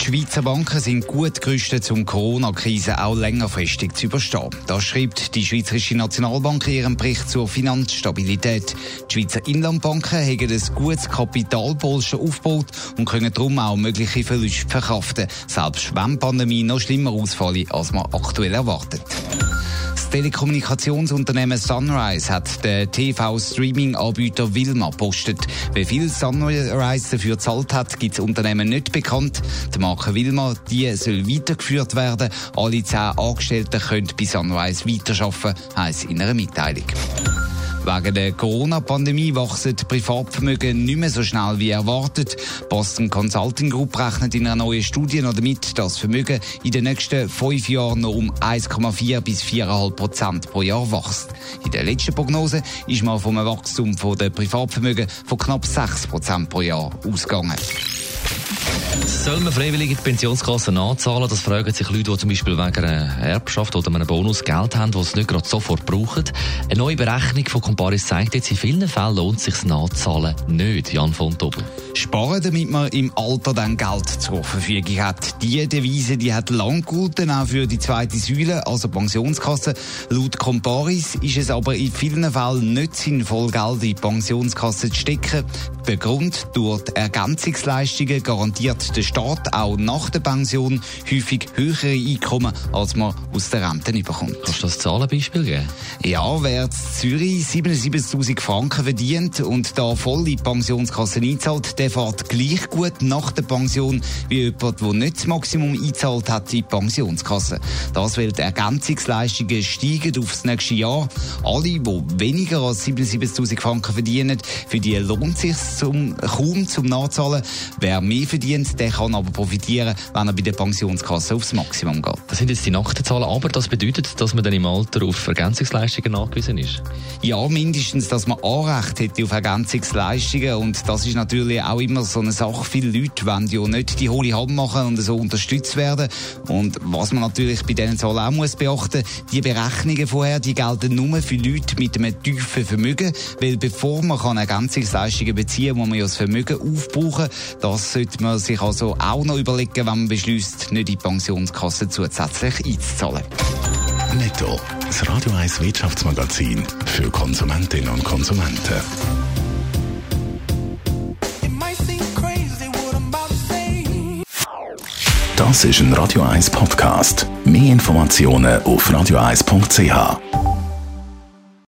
Die Schweizer Banken sind gut gerüstet, um Corona-Krise auch längerfristig zu überstehen. Das schreibt die Schweizerische Nationalbank in ihrem Bericht zur Finanzstabilität. Die Schweizer Inlandbanken haben ein gutes Kapitalpolster aufgebaut und können darum auch mögliche Verluste verkraften, selbst wenn die Pandemie noch schlimmer ausfallen, als man aktuell erwartet. Das Telekommunikationsunternehmen Sunrise hat den TV-Streaming-Anbieter Wilma postet. Wie viel Sunrise dafür gezahlt hat, gibt das Unternehmen nicht bekannt. Die Marke Wilma die soll weitergeführt werden. Alle zehn Angestellten können bei Sunrise weiterarbeiten, heisst in einer Mitteilung. Wegen der Corona-Pandemie wachsen die Privatvermögen nicht mehr so schnell wie erwartet. Boston Consulting Group rechnet in einer neuen Studie noch damit, dass das Vermögen in den nächsten fünf Jahren noch um 1,4 bis 4,5 Prozent pro Jahr wächst. In der letzten Prognose ist man vom Wachstum der Privatvermögen von knapp 6 Prozent pro Jahr ausgegangen. Soll man freiwillig in die Pensionskasse nachzahlen? Das fragen sich Leute, die zum Beispiel wegen einer Erbschaft oder einem Bonus Geld haben, das sie nicht gerade sofort brauchen. Eine neue Berechnung von Comparis zeigt jetzt, in vielen Fällen lohnt es sich Nachzahlen nicht. Jan von Tobel. Sparen, damit man im Alter dann Geld zur Verfügung hat. Die Devise, die hat lang gehalten, auch für die zweite Säule, also Pensionskasse. Laut Comparis ist es aber in vielen Fällen nicht sinnvoll, Geld in die Pensionskasse zu stecken. Der Grund, durch die Ergänzungsleistungen garantiert der Staat auch nach der Pension häufig höhere Einkommen, als man aus der Rente bekommt. Kannst du das Zahlenbeispiel geben? Ja, wer in Zürich 77.000 Franken verdient und da voll in die Pensionskasse einzahlt, der fährt gleich gut nach der Pension wie jemand, der nicht das Maximum einzahlt hat in die Pensionskasse. Das, weil die Ergänzungsleistungen steigen aufs nächste Jahr. Alle, die weniger als 77.000 Franken verdienen, für die lohnt es sich zum, kaum zum Nachzahlen. Wer mehr verdient, der kann aber profitieren, wenn er bei der Pensionskasse aufs Maximum geht. Das sind jetzt die nackten Zahlen, aber das bedeutet, dass man dann im Alter auf Ergänzungsleistungen nachgewiesen ist? Ja, mindestens, dass man Anrecht hätte auf Ergänzungsleistungen und das ist natürlich auch immer so eine Sache. Viele Leute wollen ja nicht die hohle Hand machen und so unterstützt werden und was man natürlich bei diesen Zahlen auch muss beachten, die Berechnungen vorher, die gelten nur für Leute mit einem tiefen Vermögen, weil bevor man kann Ergänzungsleistungen beziehen kann, muss man ja das Vermögen aufbrauchen. Das sollte man sich also auch noch überlegen, wenn man beschließt, nicht in die Pensionskasse zusätzlich einzuzahlen. Netto, das Radio 1 Wirtschaftsmagazin für Konsumentinnen und Konsumenten. Das ist ein Radio 1 Podcast. Mehr Informationen auf radio1.ch.